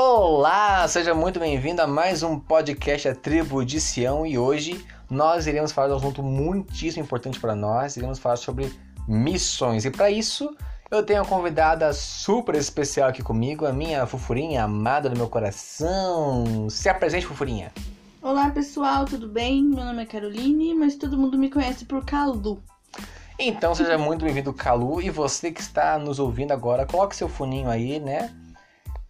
Olá, seja muito bem-vindo a mais um podcast A Tribo de Sião e hoje nós iremos falar de um assunto muitíssimo importante para nós, iremos falar sobre missões e para isso eu tenho uma convidada super especial aqui comigo, a minha fofurinha amada do meu coração. Se apresente, fofurinha. Olá pessoal, tudo bem? Meu nome é Caroline, mas todo mundo me conhece por Calu. Então seja muito bem-vindo, Calu, e você que está nos ouvindo agora, coloque seu funinho aí, né?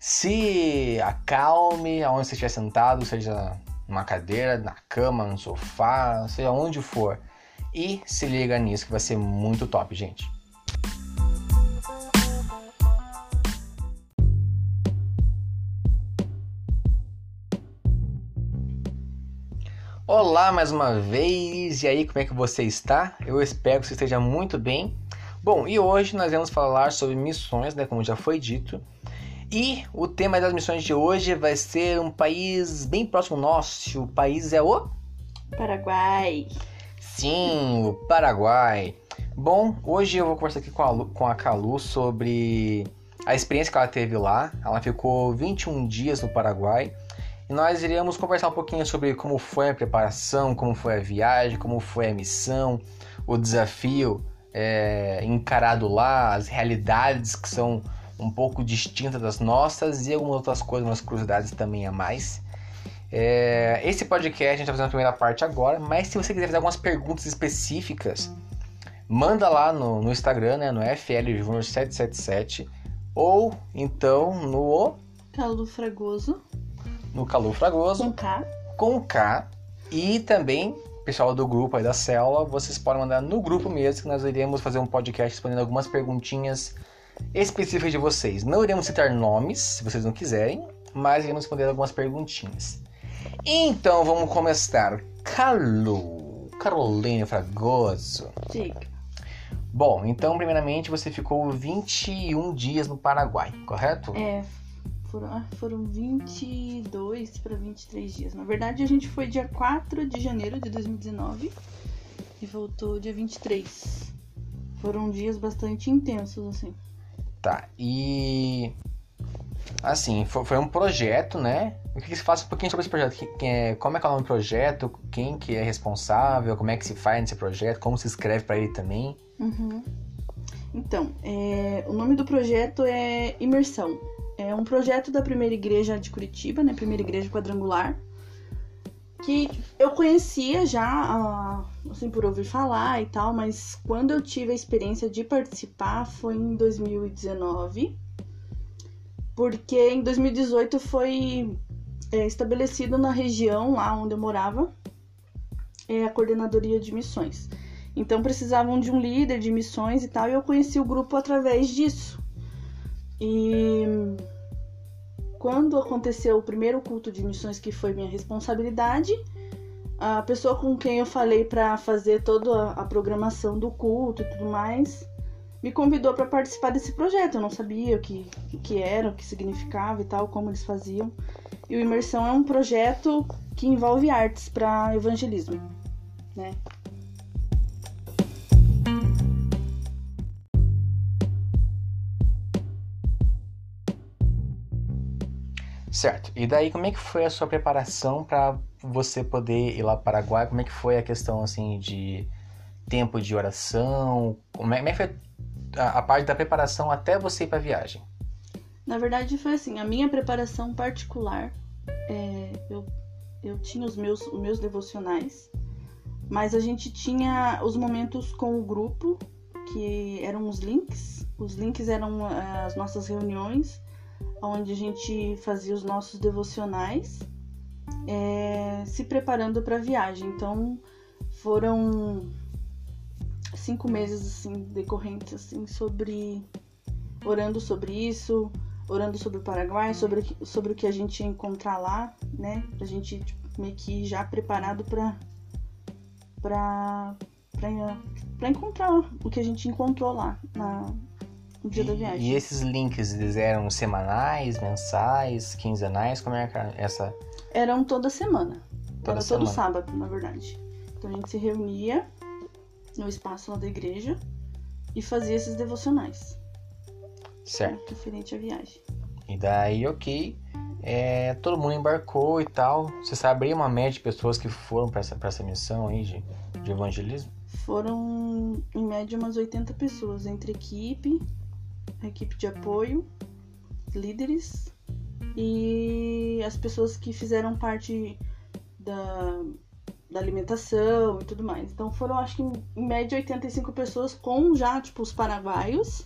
Se acalme aonde você estiver sentado, seja numa cadeira, na cama, no sofá, seja onde for. E se liga nisso que vai ser muito top, gente. Olá mais uma vez, e aí como é que você está? Eu espero que você esteja muito bem. Bom, e hoje nós vamos falar sobre missões, né, como já foi dito. E o tema das missões de hoje vai ser um país bem próximo nosso. O país é o Paraguai. Sim, o Paraguai. Bom, hoje eu vou conversar aqui com a, Lu, com a Calu sobre a experiência que ela teve lá. Ela ficou 21 dias no Paraguai e nós iremos conversar um pouquinho sobre como foi a preparação, como foi a viagem, como foi a missão, o desafio é, encarado lá, as realidades que são um pouco distintas das nossas e algumas outras coisas, umas curiosidades também a mais. É, esse podcast a gente está fazendo a primeira parte agora, mas se você quiser fazer algumas perguntas específicas, manda lá no, no Instagram, né, no FLJúnior777 ou então no Calo Fragoso no Calor Fragoso. Com K. Com K. E também, pessoal do grupo aí da célula, vocês podem mandar no grupo mesmo, que nós iremos fazer um podcast respondendo algumas perguntinhas específicas de vocês. Não iremos citar nomes, se vocês não quiserem, mas iremos responder algumas perguntinhas. Então, vamos começar. Calu, Carolina Fragoso. Diga. Bom, então, primeiramente, você ficou 21 dias no Paraguai, correto? É, foram, ah, foram 22 para 23 dias. Na verdade, a gente foi dia 4 de janeiro de 2019 e voltou dia 23. Foram dias bastante intensos, assim. Tá, e. Assim, foi, foi um projeto, né? O que, que se faz um pouquinho sobre esse projeto? Quem é, como é que é o nome do projeto? Quem que é responsável? Como é que se faz nesse projeto? Como se escreve para ele também? Uhum. Então, é, o nome do projeto é Imersão. É um projeto da primeira igreja de Curitiba, né? Primeira igreja quadrangular. Que eu conhecia já, assim, por ouvir falar e tal, mas quando eu tive a experiência de participar foi em 2019. Porque em 2018 foi é, estabelecido na região lá onde eu morava é, a coordenadoria de missões. Então precisavam de um líder de missões e tal, e eu conheci o grupo através disso. E quando aconteceu o primeiro culto de missões, que foi minha responsabilidade, a pessoa com quem eu falei para fazer toda a programação do culto e tudo mais, me convidou para participar desse projeto. Eu não sabia o que, o que era, o que significava e tal, como eles faziam. E o Imersão é um projeto que envolve artes para evangelismo, né? Certo. E daí, como é que foi a sua preparação para você poder ir lá para o Paraguai? Como é que foi a questão, assim, de tempo de oração? Como é, como é que foi a, a, parte da preparação até você ir para a viagem? Na verdade, foi assim, a minha preparação particular, é, eu, eu tinha os meus, os meus devocionais, mas a gente tinha os momentos com o grupo, que eram os links. Os links eram eh, as nossas reuniões onde a gente fazia os nossos devocionais, é, se preparando para a viagem. Então foram cinco meses assim decorrentes assim sobre orando sobre isso, orando sobre o Paraguai, sobre, sobre o que a gente ia encontrar lá, né? A gente tipo, meio que já preparado para para para encontrar o que a gente encontrou lá na, no dia e, da viagem. E esses links, eles eram semanais, mensais, quinzenais? Como é essa? Eram toda semana. Toda Era semana. todo sábado, na verdade. Então a gente se reunia no espaço lá da igreja e fazia esses devocionais. Certo. Referente à viagem. E daí, ok. é, todo mundo embarcou e tal. Você sabe aí uma média de pessoas que foram para essa, pra essa missão aí de, de evangelismo? Foram, em média, umas 80 pessoas, entre equipe, equipe de apoio, líderes e as pessoas que fizeram parte da, da alimentação e tudo mais. Então foram, acho que em média, 85 pessoas com já, tipo, os paraguaios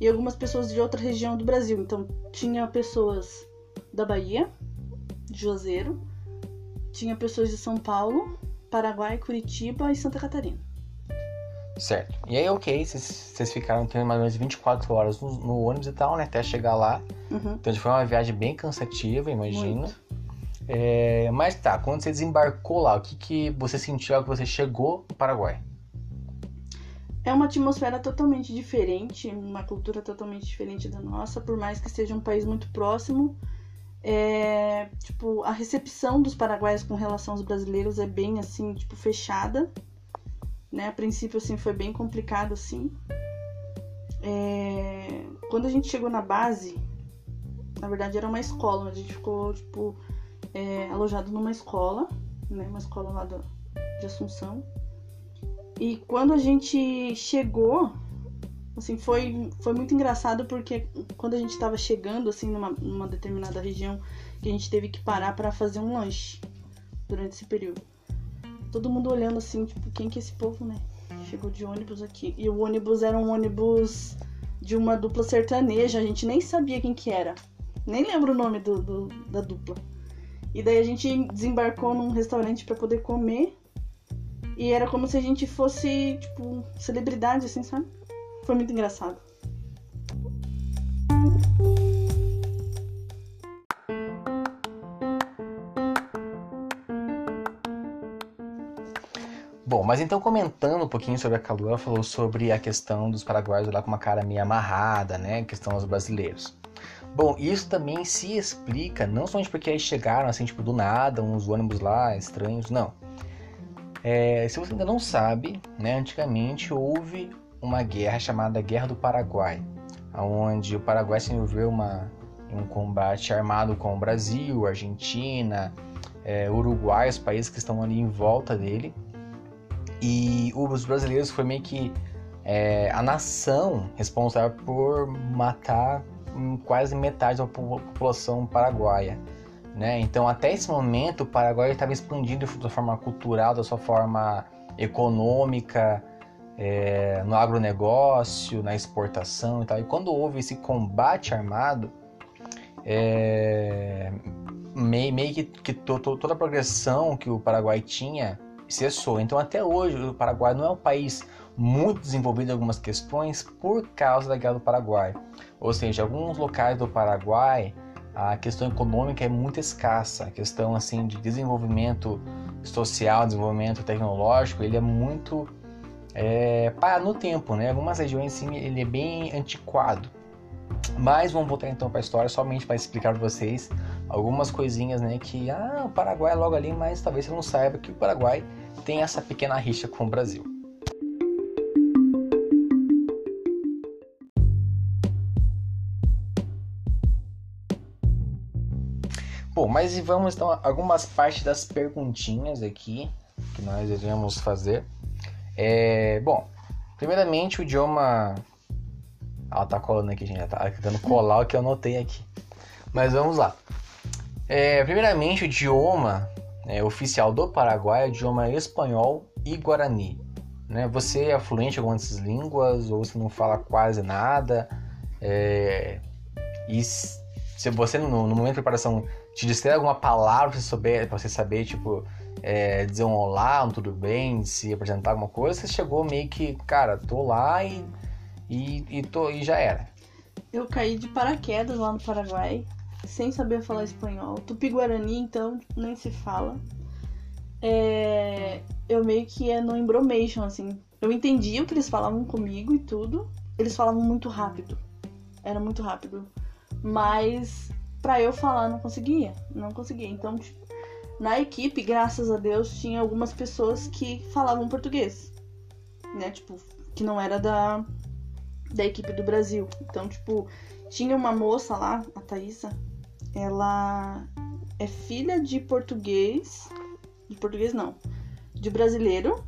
e algumas pessoas de outra região do Brasil. Então tinha pessoas da Bahia, de Juazeiro, tinha pessoas de São Paulo, Paraguai, Curitiba e Santa Catarina. Certo. E aí, ok, vocês ficaram tendo mais ou menos 24 horas no, no, ônibus e tal, né? Até chegar lá. Uhum. Então foi uma viagem bem cansativa, imagino. É, mas tá, quando você desembarcou lá, o que, que você sentiu ao que você chegou no Paraguai? É uma atmosfera totalmente diferente, uma cultura totalmente diferente da nossa, por mais que seja um país muito próximo. É, tipo, a recepção dos paraguaios com relação aos brasileiros é bem assim, tipo, fechada. Né? A princípio, assim, foi bem complicado, assim. É, quando a gente chegou na base, na verdade era uma escola, a gente ficou, tipo, é, alojado numa escola, né? Uma escola lá do, de Assunção. E quando a gente chegou, assim, foi, foi muito engraçado porque quando a gente estava chegando, assim, numa, numa determinada região, que a gente teve que parar para fazer um lanche durante esse período. Todo mundo olhando assim, tipo, quem que é esse povo, né? Chegou de ônibus aqui. E o ônibus era um ônibus de uma dupla sertaneja, a gente nem sabia quem que era. Nem lembro o nome do, do da dupla. E daí a gente desembarcou num restaurante para poder comer. E era como se a gente fosse, tipo, celebridade, assim, sabe? Foi muito engraçado. Mas então comentando um pouquinho sobre a Calu, ela falou sobre a questão dos paraguaios lá com uma cara meio amarrada, né? A questão dos brasileiros. Bom, isso também se explica não somente porque eles chegaram assim, tipo, do nada, uns ônibus lá estranhos, não. É, se você ainda não sabe, né, antigamente houve uma guerra chamada Guerra do Paraguai, onde o Paraguai se envolveu uma, em um combate armado com o Brasil, Argentina, é, Uruguai, os países que estão ali em volta dele. E os brasileiros foi meio que é, a nação responsável por matar quase metade da população paraguaia. Né? Então, até esse momento, o Paraguai estava expandindo da forma cultural, da sua forma econômica, é, no agronegócio, na exportação e tal. E quando houve esse combate armado, é, meio, meio que, que to, to, toda a progressão que o Paraguai tinha cessou. Então, até hoje, o Paraguai não é um país muito desenvolvido em algumas questões por causa da Guerra do Paraguai. Ou seja, alguns locais do Paraguai a questão econômica é muito escassa, a questão assim de desenvolvimento social, desenvolvimento tecnológico, ele é muito é, para no tempo, né? Algumas regiões sim, ele é bem antiquado. Mas vamos voltar então para a história somente para explicar para vocês algumas coisinhas, né? Que ah, o Paraguai é logo ali, mas talvez você não saiba que o Paraguai tem essa pequena rixa com o Brasil. Bom, mas vamos então a algumas partes das perguntinhas aqui que nós devemos fazer. É, bom, primeiramente o idioma. Ela tá colando aqui, gente. Ela tá tentando colar o que eu anotei aqui. Mas vamos lá. É, primeiramente, o idioma é, oficial do Paraguai idioma espanhol e guarani. Né? Você é fluente em algumas dessas línguas ou você não fala quase nada? É, e se você no, no momento de preparação te disser alguma palavra pra você, pra você saber, tipo, é, dizer um olá, um tudo bem, se apresentar alguma coisa, você chegou meio que, cara, tô lá e, e, e, tô, e já era. Eu caí de paraquedas lá no Paraguai, sem saber falar espanhol. Tupi-Guarani, então, nem se fala. É, eu meio que ia no embromation, assim. Eu entendia o que eles falavam comigo e tudo. Eles falavam muito rápido. Era muito rápido. Mas para eu falar não conseguia, não conseguia. Então, tipo, na equipe, graças a Deus, tinha algumas pessoas que falavam português, né? Tipo, que não era da da equipe do Brasil. Então, tipo, tinha uma moça lá, a Thaisa, ela é filha de português, de português não, de brasileiro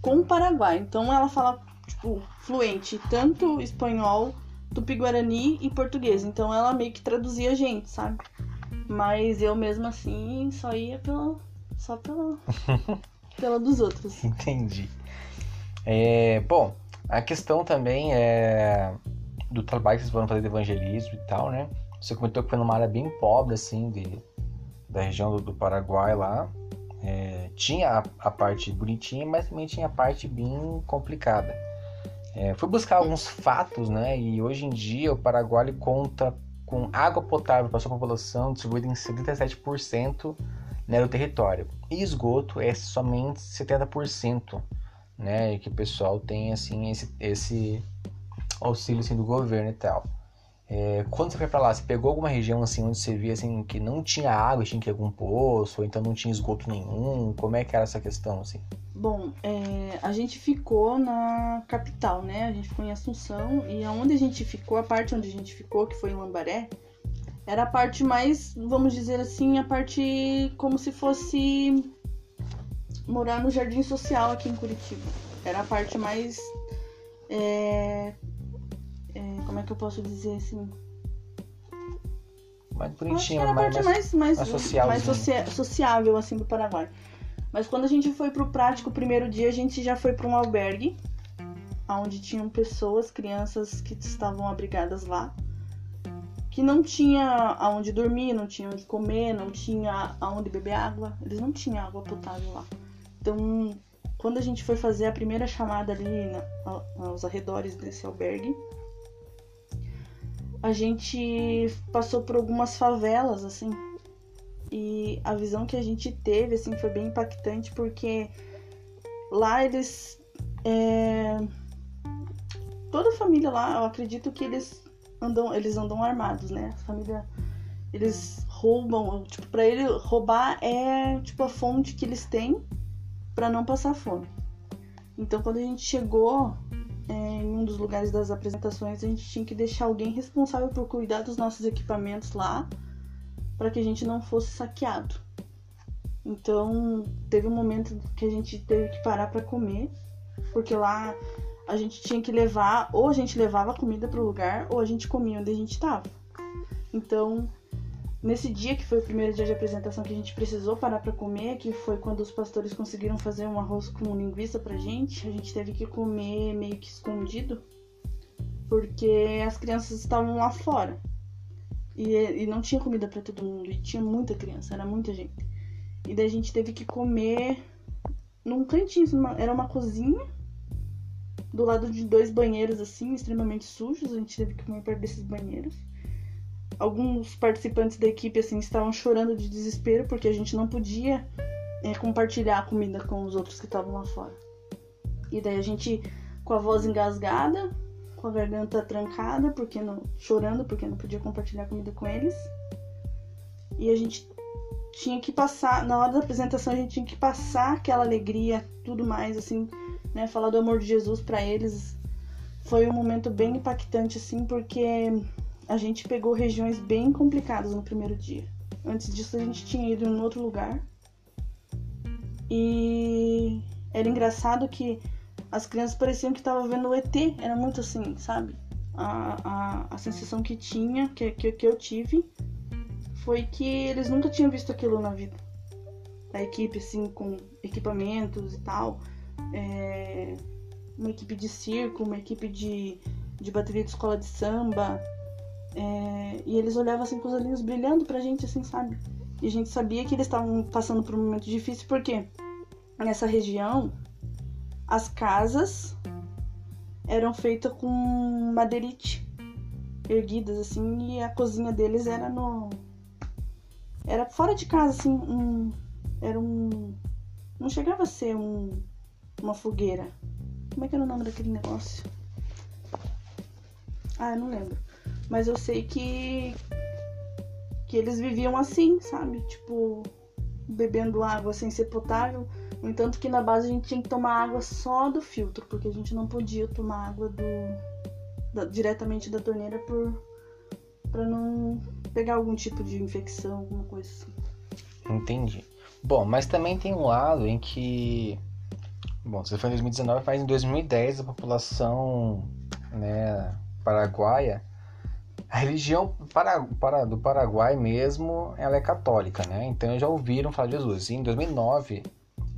com Paraguai. Então ela fala tipo fluente tanto espanhol, tupi-guarani e português. Então ela meio que traduzia a gente, sabe? Mas eu mesmo assim só ia pela só pela pela dos outros. Entendi. É, bom, a questão também é do trabalho que vocês foram fazer de evangelismo e tal, né? Você comentou que foi numa área bem pobre, assim, de, da região do, do Paraguai lá. É, tinha a, a, parte bonitinha, mas também tinha a parte bem complicada. É, fui buscar alguns fatos, né? E hoje em dia o Paraguai conta com água potável para sua população distribuída em 77% né, do território. E esgoto é somente 70% né? Que o pessoal tem assim esse, esse auxílio assim, do governo e tal. É, quando você foi para lá, você pegou alguma região assim onde você via assim que não tinha água, tinha que ir algum poço, ou então não tinha esgoto nenhum? Como é que era essa questão assim? Bom, é, a gente ficou na capital, né? A gente ficou em Assunção e aonde a gente ficou, a parte onde a gente ficou, que foi em Lambaré, era a parte mais, vamos dizer assim, a parte como se fosse morar no Jardim Social aqui em Curitiba. Era a parte mais. É, como é que eu posso dizer assim? Mais bonitinho, mais, parte mais, mais, mais, social, mais socia sociável assim do Paraguai. Mas quando a gente foi pro prático, o primeiro dia a gente já foi para um albergue, onde tinham pessoas, crianças que estavam abrigadas lá, que não tinha aonde dormir, não tinha onde comer, não tinha aonde beber água, eles não tinham água potável lá. Então, quando a gente foi fazer a primeira chamada ali na, aos arredores desse albergue, a gente passou por algumas favelas, assim. E a visão que a gente teve, assim, foi bem impactante, porque lá eles. É... Toda a família lá, eu acredito que eles andam, eles andam armados, né? A família. Eles roubam, tipo, pra ele roubar é tipo a fonte que eles têm para não passar fome. Então, quando a gente chegou é, em um dos lugares das apresentações, a gente tinha que deixar alguém responsável por cuidar dos nossos equipamentos lá, para que a gente não fosse saqueado. Então, teve um momento que a gente teve que parar para comer, porque lá a gente tinha que levar, ou a gente levava comida para o lugar, ou a gente comia onde a gente estava. Então, Nesse dia, que foi o primeiro dia de apresentação que a gente precisou parar para comer, que foi quando os pastores conseguiram fazer um arroz com linguiça pra gente, a gente teve que comer meio que escondido, porque as crianças estavam lá fora. E, e não tinha comida para todo mundo, e tinha muita criança, era muita gente. E daí a gente teve que comer num cantinho, era uma cozinha do lado de dois banheiros assim, extremamente sujos, a gente teve que comer perto desses banheiros alguns participantes da equipe assim estavam chorando de desespero porque a gente não podia é, compartilhar a comida com os outros que estavam lá fora. E daí a gente com a voz engasgada, com a garganta trancada, porque não chorando porque não podia compartilhar comida com eles. E a gente tinha que passar, na hora da apresentação a gente tinha que passar aquela alegria, tudo mais assim, né, falar do amor de Jesus para eles. Foi um momento bem impactante assim, porque a gente pegou regiões bem complicadas no primeiro dia. Antes disso, a gente tinha ido em outro lugar. E era engraçado que as crianças pareciam que estavam vendo o ET. Era muito assim, sabe? A, a, a sensação que tinha, que, que, que eu tive, foi que eles nunca tinham visto aquilo na vida. A equipe, assim, com equipamentos e tal. É, uma equipe de circo, uma equipe de, de bateria de escola de samba, é, e eles olhavam assim com os olhinhos brilhando pra gente, assim, sabe? E a gente sabia que eles estavam passando por um momento difícil, porque nessa região as casas eram feitas com madeirite erguidas, assim, e a cozinha deles era no. Era fora de casa, assim, um. Era um. Não chegava a ser um, uma fogueira. Como é que era o nome daquele negócio? Ah, eu não lembro. Mas eu sei que que eles viviam assim, sabe? Tipo, bebendo água sem ser potável. No entanto que na base a gente tinha que tomar água só do filtro, porque a gente não podia tomar água do da, diretamente da torneira por para não pegar algum tipo de infecção, alguma coisa assim. Entendi. Bom, mas também tem um lado em que. Bom, você foi em 2019, mas em 2010 a população né, paraguaia. A religião para, para, do Paraguai mesmo, ela é católica, né? Então já ouviram falar de Jesus. E em 2009,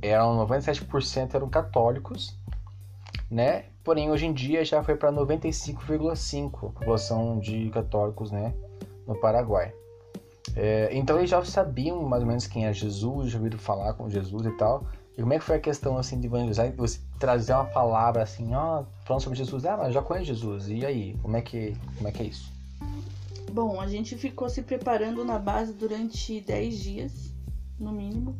eram 97% eram católicos, né? Porém, hoje em dia já foi para 95,5% a população de católicos, né? No Paraguai. É, então eles já sabiam mais ou menos quem é Jesus, já ouviram falar com Jesus e tal. E como é que foi a questão assim de evangelizar? Você trazer uma palavra assim, ó, falando sobre Jesus, ah, mas já conheço Jesus. E aí, como é que, como é que é isso? Bom, a gente ficou se preparando na base durante 10 dias, no mínimo,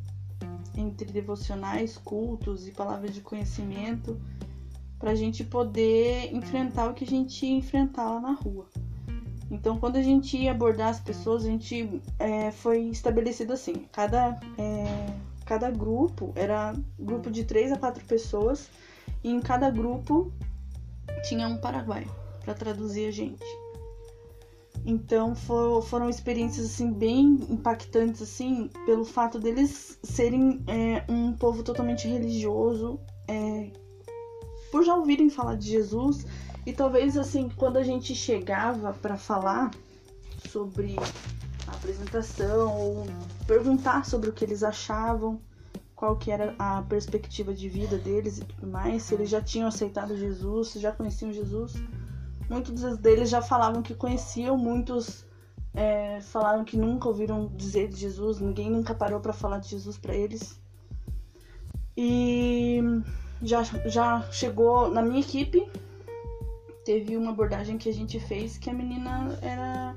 entre devocionais, cultos e palavras de conhecimento, para a gente poder enfrentar o que a gente ia enfrentar lá na rua. Então, quando a gente ia abordar as pessoas, a gente é, foi estabelecido assim: cada, é, cada grupo era grupo de três a quatro pessoas, e em cada grupo tinha um paraguaio para traduzir a gente. Então for, foram experiências assim bem impactantes assim pelo fato deles serem é, um povo totalmente religioso, é, por já ouvirem falar de Jesus. E talvez assim, quando a gente chegava para falar sobre a apresentação ou perguntar sobre o que eles achavam, qual que era a perspectiva de vida deles e tudo mais, se eles já tinham aceitado Jesus, se já conheciam Jesus, muitos deles já falavam que conheciam, muitos é, falaram que nunca ouviram dizer de Jesus, ninguém nunca parou para falar de Jesus para eles. E já, já chegou na minha equipe teve uma abordagem que a gente fez que a menina era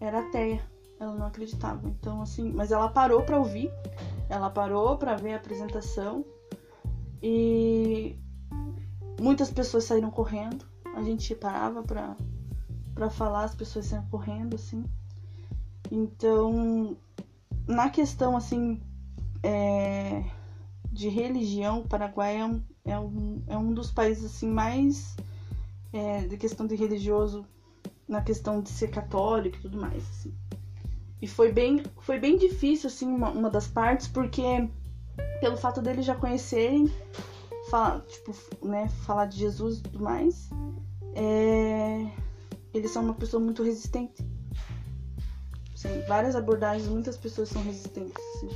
era ateia. Ela não acreditava. Então, assim, mas ela parou para ouvir, ela parou para ver a apresentação e muitas pessoas saíram correndo. A gente parava para para falar, as pessoas saíram correndo, assim. Então, na questão assim é, de religião, o Paraguai é um, é um, é um dos países assim mais é, de questão de religioso, na questão de ser católico e tudo mais. Assim. E foi bem, foi bem difícil, assim, uma, uma das partes, porque pelo fato deles já conhecerem, falar, tipo, né, falar de Jesus e tudo mais, é, eles são uma pessoa muito resistente. Assim, várias abordagens, muitas pessoas são resistentes. Assim.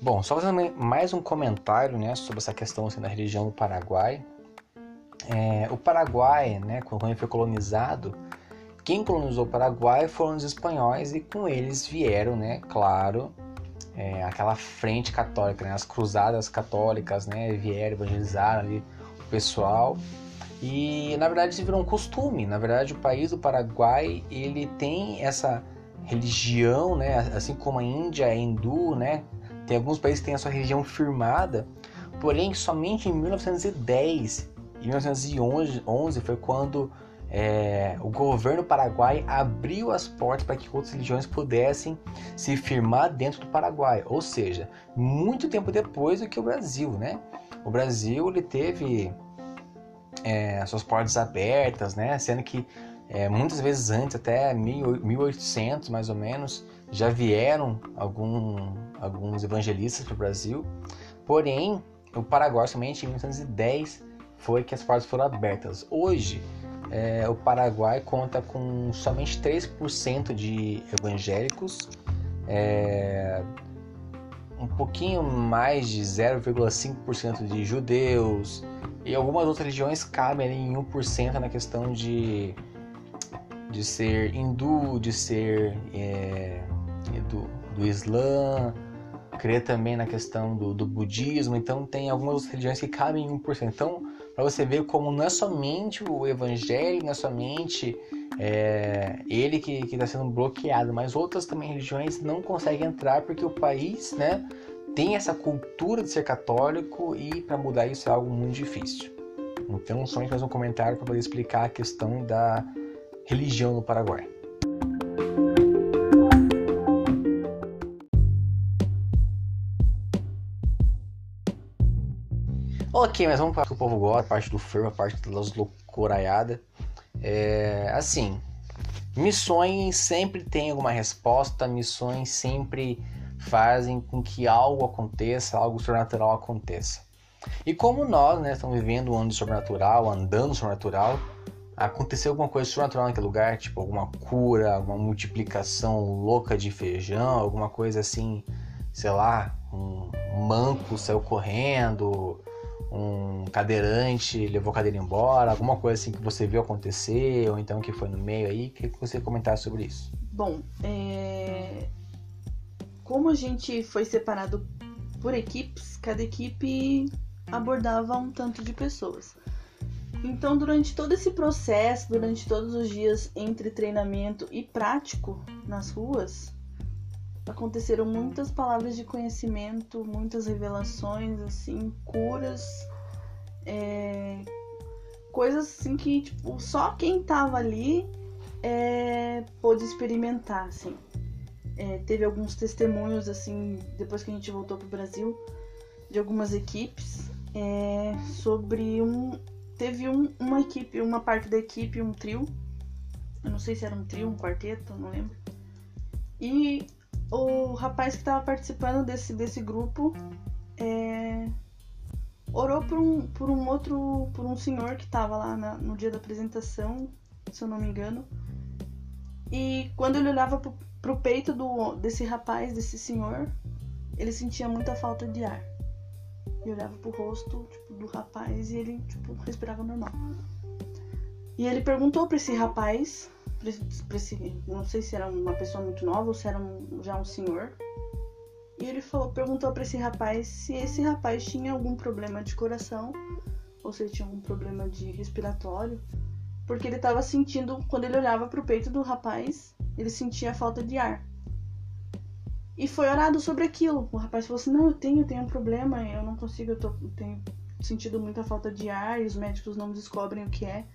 Bom, só fazendo mais um comentário né, sobre essa questão assim, da religião do Paraguai. É, o Paraguai, né, quando ele foi colonizado, quem colonizou o Paraguai foram os espanhóis e com eles vieram, né, claro, é, aquela frente católica, né, as cruzadas católicas, né, vieram evangelizar ali o pessoal e na verdade virou um costume. Na verdade, o país do Paraguai ele tem essa religião, né, assim como a Índia é hindu, né, tem alguns países que têm a sua firmada, porém somente em 1910 e 1911 foi quando é, o governo paraguai abriu as portas para que outras religiões pudessem se firmar dentro do Paraguai, ou seja, muito tempo depois do que o Brasil, né? O Brasil ele teve é, suas portas abertas, né? Sendo que é, muitas vezes antes, até 1800 mais ou menos, já vieram algum, alguns evangelistas para o Brasil, porém o Paraguai somente em 1910 foi que as portas foram abertas. Hoje é, o Paraguai conta com somente 3% de evangélicos, é, um pouquinho mais de 0,5% de judeus e algumas outras religiões cabem em 1% na questão de, de ser hindu, de ser é, do, do Islã, crê também na questão do, do budismo, então tem algumas religiões que cabem em 1%. Então, para você ver como não é somente o evangelho, não é somente é, ele que está sendo bloqueado, mas outras também religiões não conseguem entrar porque o país né, tem essa cultura de ser católico e para mudar isso é algo muito difícil. Então, somente mais um comentário para poder explicar a questão da religião no Paraguai. Ok, mas vamos para o que o povo gosta, a parte do fervo, a parte das loucuraiadas. É, assim, missões sempre tem alguma resposta, missões sempre fazem com que algo aconteça, algo sobrenatural aconteça. E como nós né, estamos vivendo um ano sobrenatural, andando sobrenatural, aconteceu alguma coisa sobrenatural naquele lugar, tipo alguma cura, alguma multiplicação louca de feijão, alguma coisa assim, sei lá, um manco saiu correndo, um cadeirante levou a cadeira embora, alguma coisa assim que você viu acontecer, ou então que foi no meio aí, queria que você comentasse sobre isso. Bom, é... como a gente foi separado por equipes, cada equipe abordava um tanto de pessoas. Então, durante todo esse processo, durante todos os dias entre treinamento e prático nas ruas, aconteceram muitas palavras de conhecimento, muitas revelações, assim, curas, é, coisas assim que tipo, só quem tava ali é, pôde experimentar, assim. É, teve alguns testemunhos, assim, depois que a gente voltou pro Brasil, de algumas equipes é, sobre um, teve um, uma equipe, uma parte da equipe, um trio. Eu não sei se era um trio, um quarteto, não lembro. E o rapaz que estava participando desse, desse grupo é, orou por um, por um outro, por um senhor que estava lá na, no dia da apresentação, se eu não me engano. E quando ele olhava pro, pro peito do, desse rapaz, desse senhor, ele sentia muita falta de ar e olhava pro rosto tipo, do rapaz e ele tipo, respirava normal. E ele perguntou para esse rapaz, não sei se era uma pessoa muito nova ou se era um, já um senhor. E ele falou, perguntou para esse rapaz se esse rapaz tinha algum problema de coração ou se ele tinha algum problema de respiratório, porque ele estava sentindo quando ele olhava para o peito do rapaz, ele sentia falta de ar. E foi orado sobre aquilo. O rapaz falou assim: Não, eu tenho, eu tenho um problema, eu não consigo, eu, tô, eu tenho sentido muita falta de ar e os médicos não descobrem o que é.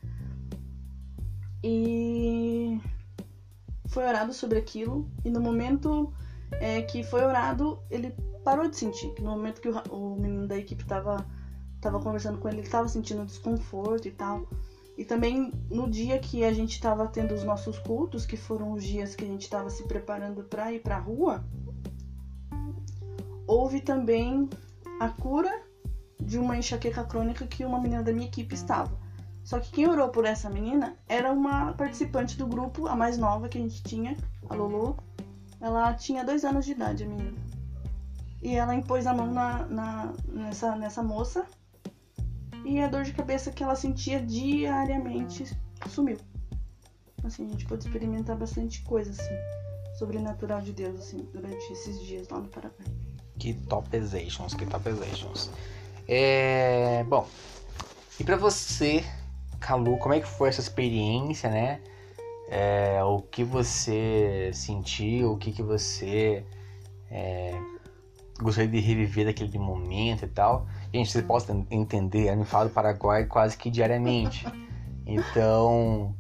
E foi orado sobre aquilo. E no momento é, que foi orado, ele parou de sentir. No momento que o, o menino da equipe estava tava conversando com ele, ele estava sentindo desconforto e tal. E também no dia que a gente estava tendo os nossos cultos, que foram os dias que a gente estava se preparando para ir para a rua, houve também a cura de uma enxaqueca crônica que uma menina da minha equipe estava. Só que quem orou por essa menina era uma participante do grupo, a mais nova que a gente tinha, a Lulu. Ela tinha dois anos de idade, a menina. E ela impôs a mão na, na, nessa, nessa moça. E a dor de cabeça que ela sentia diariamente sumiu. Assim, a gente pôde experimentar bastante coisa, assim, sobrenatural de Deus, assim, durante esses dias lá no Paraguai. Que topizations, que topizations. É, bom, e para você, Calu, como é que foi essa experiência, né? É, o que você sentiu, o que, que você é, gostaria de reviver daquele momento e tal. Gente, você pode entender, eu me falo do Paraguai quase que diariamente. Então,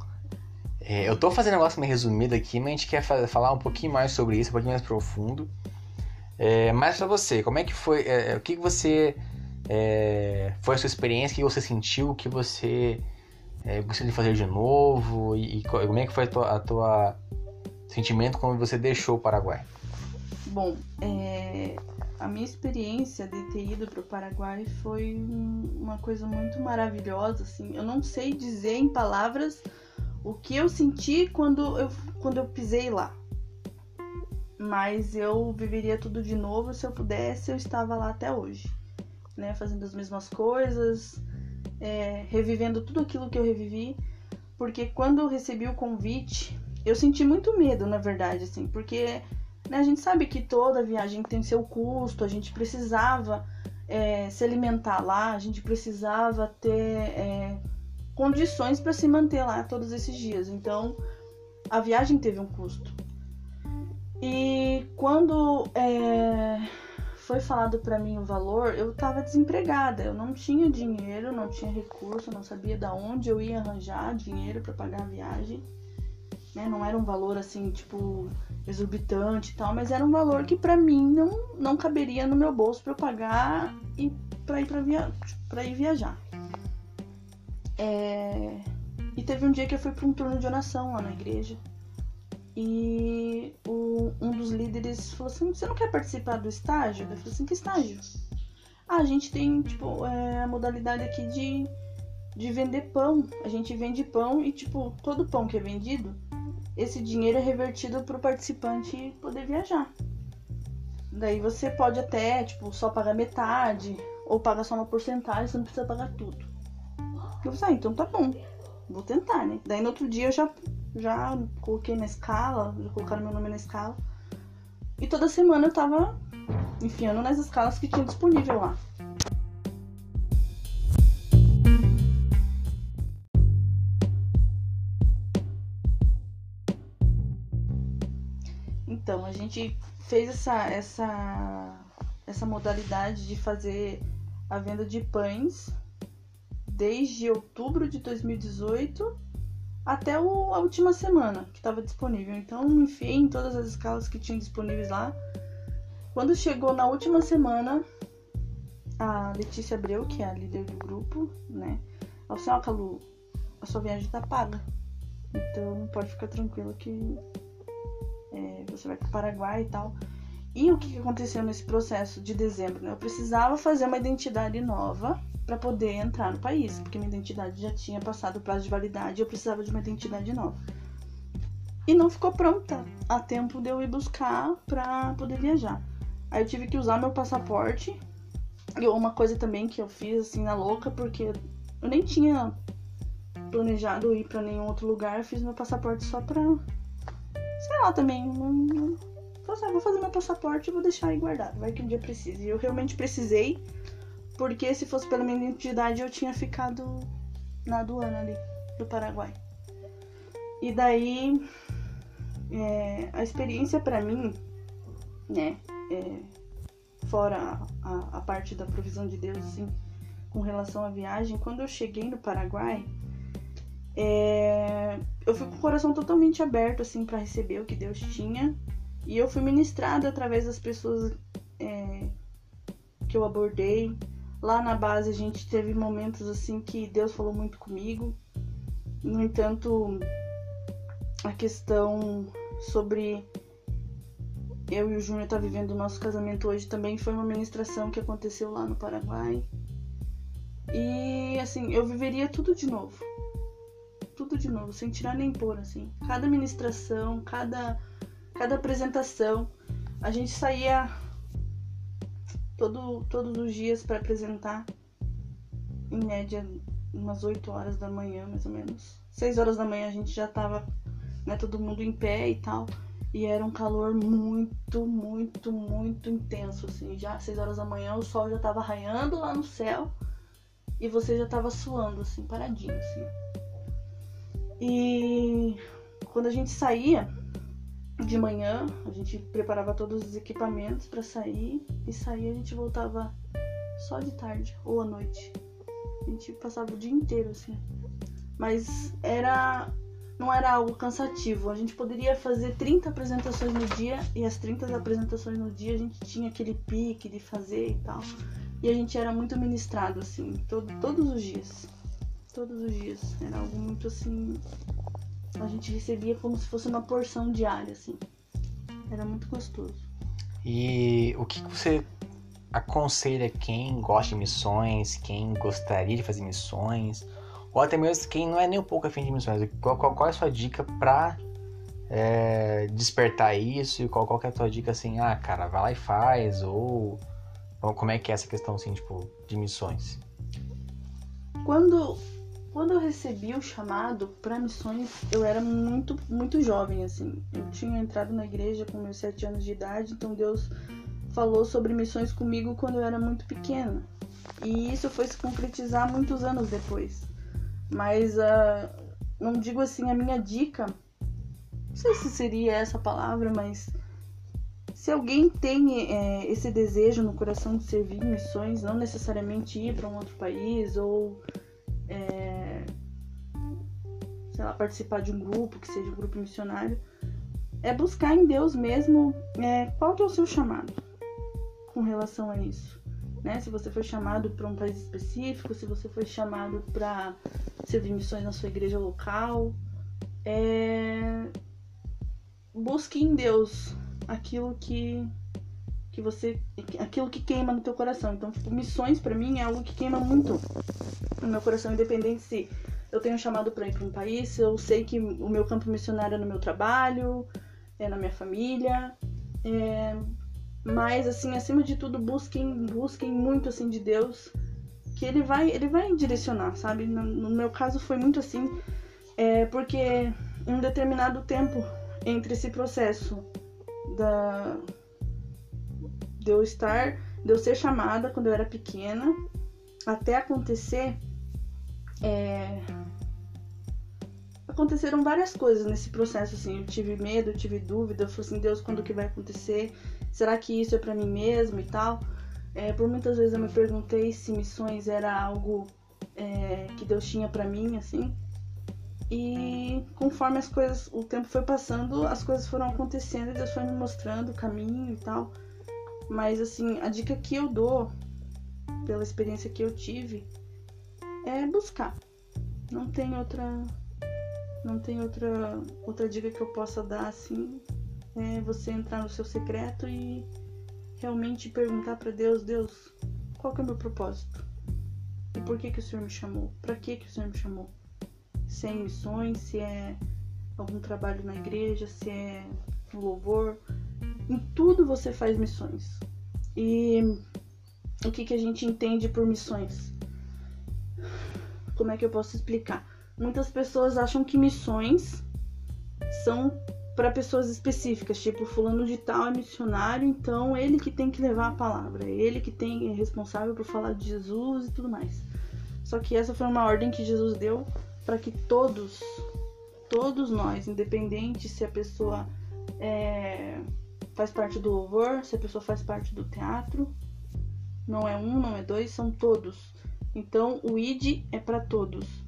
é, eu tô fazendo um negócio meio resumido aqui, mas a gente quer falar um pouquinho mais sobre isso, um pouquinho mais profundo. É, mas para você, como é que foi? É, o que, que você é, foi a sua experiência? O que você sentiu? O que você é, gostaria de fazer de novo? E, e, como é que foi a tua, a tua sentimento quando você deixou o Paraguai? Bom, é, a minha experiência de ter ido para o Paraguai foi uma coisa muito maravilhosa. Assim, eu não sei dizer em palavras o que eu senti quando eu, quando eu pisei lá mas eu viveria tudo de novo se eu pudesse, eu estava lá até hoje, né, fazendo as mesmas coisas, é, revivendo tudo aquilo que eu revivi, porque quando eu recebi o convite, eu senti muito medo, na verdade, assim, porque né, a gente sabe que toda viagem tem seu custo, a gente precisava é, se alimentar lá, a gente precisava ter é, condições para se manter lá todos esses dias, então a viagem teve um custo. E quando é, foi falado para mim o valor, eu estava desempregada, eu não tinha dinheiro, não tinha recurso, não sabia de onde eu ia arranjar dinheiro para pagar a viagem. né? Não era um valor assim, tipo, exorbitante e tal, mas era um valor que para mim não, não caberia no meu bolso para eu pagar e para ir para via... para ir viajar. É... E teve um dia que eu fui para um turno de oração lá na igreja. E o, um dos líderes falou assim: Você não quer participar do estágio? Eu falei assim: Que estágio? Ah, a gente tem, tipo, é, a modalidade aqui de, de vender pão. A gente vende pão e, tipo, todo pão que é vendido, esse dinheiro é revertido pro participante poder viajar. Daí você pode até, tipo, só pagar metade, ou pagar só uma porcentagem, você não precisa pagar tudo. Eu falei, ah, então tá bom. Vou tentar, né? Daí no outro dia eu já, já coloquei na escala, já colocaram meu nome na escala. E toda semana eu tava enfiando nas escalas que tinha disponível lá. Então, a gente fez essa, essa, essa modalidade de fazer a venda de pães desde outubro de 2018 até o, a última semana que estava disponível. Então, enfiei em todas as escalas que tinham disponíveis lá. Quando chegou na última semana, a Letícia Abreu, que é a líder do grupo, né? Ela falou assim, Calu, a sua viagem tá paga. Então pode ficar tranquila que é, você vai para o Paraguai e tal. E o que aconteceu nesse processo de dezembro? Né? Eu precisava fazer uma identidade nova para poder entrar no país, porque minha identidade já tinha passado o prazo de validade e eu precisava de uma identidade nova. E não ficou pronta a tempo de eu ir buscar para poder viajar. Aí eu tive que usar meu passaporte. E uma coisa também que eu fiz assim na louca, porque eu nem tinha planejado ir para nenhum outro lugar, eu fiz meu passaporte só pra. Sei lá também. Não. Assim, vou fazer meu passaporte e vou deixar aí guardado. Vai que um dia precise. E eu realmente precisei porque se fosse pela minha identidade, eu tinha ficado na aduana ali do Paraguai. E daí, é, a experiência para mim, né, é, fora a, a, parte da provisão de Deus, assim, com relação à viagem, quando eu cheguei no Paraguai, é, eu fui com o coração totalmente aberto, assim, para receber o que Deus tinha. E eu fui ministrada através das pessoas é, que eu abordei, Lá na base a gente teve momentos assim que Deus falou muito comigo. No entanto, a questão sobre eu e o Júnior tá vivendo o nosso casamento hoje também foi uma ministração que aconteceu lá no Paraguai. E assim, eu viveria tudo de novo. Tudo de novo, sem tirar nem pôr, assim. Cada ministração, cada, cada apresentação, a gente saía todo, todos os dias para apresentar, em média umas 8 horas da manhã, mais ou menos. 6 horas da manhã a gente já tava, né, todo mundo em pé e tal. E era um calor muito, muito, muito intenso, assim. Já 6 horas da manhã o sol já tava raiando lá no céu e você já tava suando, assim, paradinho, assim. E quando a gente saía, de manhã, a gente preparava todos os equipamentos para sair e sair a gente voltava só de tarde ou à noite. A gente passava o dia inteiro assim. Mas era não era algo cansativo. A gente poderia fazer 30 apresentações no dia e as 30 apresentações no dia a gente tinha aquele pique de fazer e tal. E a gente era muito ministrado assim, todo, todos os dias. Todos os dias. Era algo muito assim a gente recebia como se fosse uma porção diária, assim. Era muito gostoso. E o que você aconselha quem gosta de missões, quem gostaria de fazer missões, ou até mesmo quem não é nem um pouco afim de missões? Qual, qual, qual é a sua dica pra é, despertar isso? E qual, qual é a tua dica assim, ah, cara, vai lá e faz, ou, ou como é que é essa questão assim, tipo, de missões? Quando quando eu recebi o chamado para missões, eu era muito, muito jovem, assim. Eu tinha entrado na igreja com meus sete anos de idade, então Deus falou sobre missões comigo quando eu era muito pequena. E isso foi se concretizar muitos anos depois. Mas uh, não digo assim a minha dica, não sei se seria essa palavra, mas se alguém tem é, esse desejo no coração de servir em missões, não necessariamente ir para um outro país ou é, sei lá, participar de um grupo, que seja um grupo missionário, é buscar em Deus mesmo é, qual que é o seu chamado com relação a isso. Né? Se você foi chamado para um país específico, se você foi chamado para servir missões na sua igreja local, é... busque em Deus aquilo que que você aquilo que queima no teu coração. Então, tipo, missões para mim é algo que queima muito no meu coração, independente se eu tenho chamado para ir para um país, eu sei que o meu campo missionário é no meu trabalho, é na minha família, é... mas assim, acima de tudo, busquem, busquem muito assim de Deus, que ele vai, ele vai direcionar, sabe? No, no meu caso foi muito assim, é porque um determinado tempo entre esse processo da de eu estar, de eu ser chamada quando eu era pequena, até acontecer. É... Aconteceram várias coisas nesse processo, assim. Eu tive medo, eu tive dúvida. Eu falei assim: Deus, quando que vai acontecer? Será que isso é para mim mesmo e tal? É, por muitas vezes eu me perguntei se missões era algo é, que Deus tinha para mim, assim. E conforme as coisas, o tempo foi passando, as coisas foram acontecendo e Deus foi me mostrando o caminho e tal. Mas assim, a dica que eu dou, pela experiência que eu tive, é buscar. Não tem outra. Não tem outra, outra dica que eu possa dar assim. É você entrar no seu secreto e realmente perguntar para Deus, Deus, qual que é o meu propósito? E por que que o Senhor me chamou? Para que que o Senhor me chamou? Se é em missões, se é algum trabalho na igreja, se é louvor, em tudo você faz missões. E o que, que a gente entende por missões? Como é que eu posso explicar? Muitas pessoas acham que missões são para pessoas específicas, tipo fulano de tal é missionário, então ele que tem que levar a palavra, ele que tem é responsável por falar de Jesus e tudo mais. Só que essa foi uma ordem que Jesus deu para que todos, todos nós, independente se a pessoa é, faz parte do louvor, se a pessoa faz parte do teatro. Não é um, não é dois, são todos. Então o ID é para todos.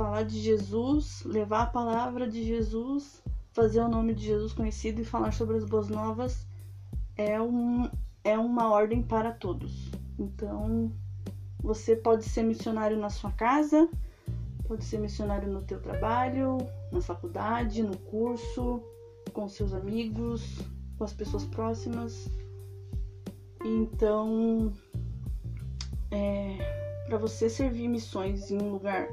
Falar de Jesus, levar a palavra de Jesus, fazer o nome de Jesus conhecido e falar sobre as boas novas é, um, é uma ordem para todos. Então você pode ser missionário na sua casa, pode ser missionário no teu trabalho, na faculdade, no curso, com seus amigos, com as pessoas próximas. Então, é, para você servir missões em um lugar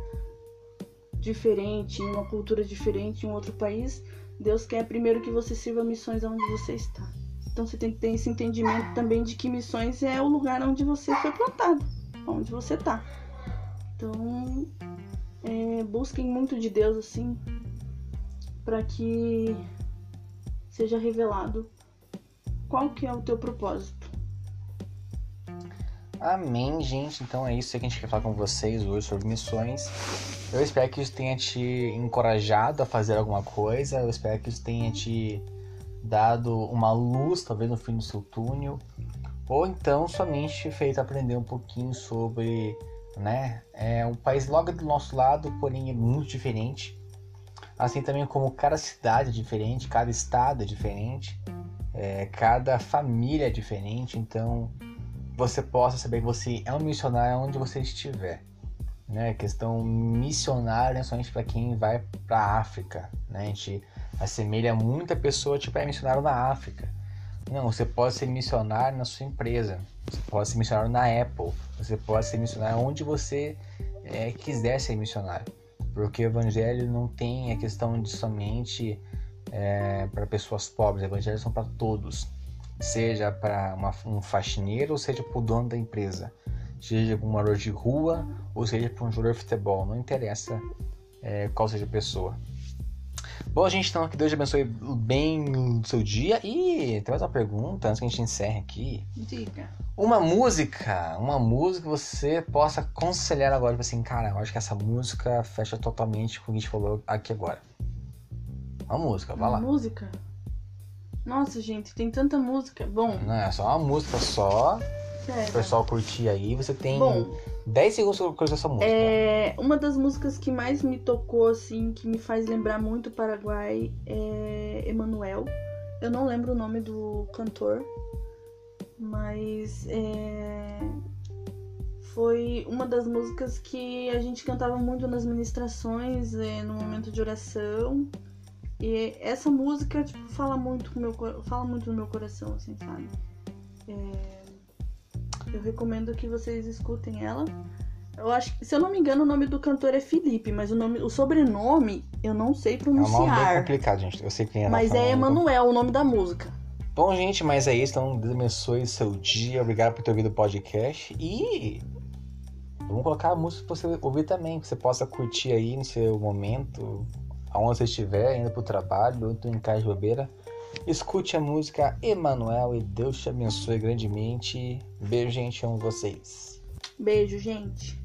diferente, em uma cultura diferente, em um outro país, Deus quer primeiro que você sirva missões onde você está. Então você tem que ter esse entendimento também de que missões é o lugar onde você foi plantado, onde você está. Então, é, busquem muito de Deus assim, para que seja revelado qual que é o teu propósito? Amém, gente. Então é isso que a gente quer falar com vocês hoje sobre missões. Eu espero que isso tenha te encorajado a fazer alguma coisa. Eu espero que isso tenha te dado uma luz, talvez no fim do seu túnel. Ou então somente feito aprender um pouquinho sobre, né? É um país logo do nosso lado, porém é muito diferente. Assim também como cada cidade é diferente, cada estado é diferente. É, cada família é diferente, então você possa saber que você é um missionário onde você estiver. Né? A questão missionária é somente para quem vai para a África. Né? A gente assemelha muita pessoa tipo é missionário na África. Não, você pode ser missionário na sua empresa, você pode ser missionário na Apple, você pode ser missionário onde você é, quiser ser missionário. Porque o evangelho não tem a questão de somente é, para pessoas pobres, evangelhos são para todos, seja para um faxineiro ou seja para o dono da empresa, seja para um morador de rua ou seja para um jogador de futebol, não interessa é, qual seja a pessoa. Bom, gente, então que Deus abençoe bem o seu dia. E tem mais uma pergunta antes que a gente encerre aqui. Diga. Uma música, uma música que você possa aconselhar agora, tipo assim, cara, eu acho que essa música fecha totalmente com o que a gente falou aqui agora. Uma música, vai uma lá. Música? Nossa, gente, tem tanta música. Bom. Não, é só uma música só. Sério. O pessoal curtir aí. Você tem Bom, 10 segundos pra conhecer essa música. É, uma das músicas que mais me tocou, assim, que me faz lembrar muito o Paraguai é Emanuel. Eu não lembro o nome do cantor, mas é, foi uma das músicas que a gente cantava muito nas ministrações, é, no momento de oração. E essa música tipo, fala muito no meu, fala muito no meu coração, assim, sabe? É, eu recomendo que vocês escutem ela. Eu acho que, se eu não me engano, o nome do cantor é Felipe, mas o nome, o sobrenome eu não sei É um nome bem pronunciar. complicado, gente. Eu sei quem é. mas é Emanuel o nome da música. Bom, gente, mas é isso. Então, Deus abençoe seu dia. Obrigado por ter ouvido o podcast. E vamos colocar a música pra você ouvir também. Que você possa curtir aí no seu momento. Aonde você estiver, indo pro trabalho, ou indo em casa de bobeira. Escute a música Emanuel e Deus te abençoe grandemente. Beijo, gente. Amo vocês. Beijo, gente.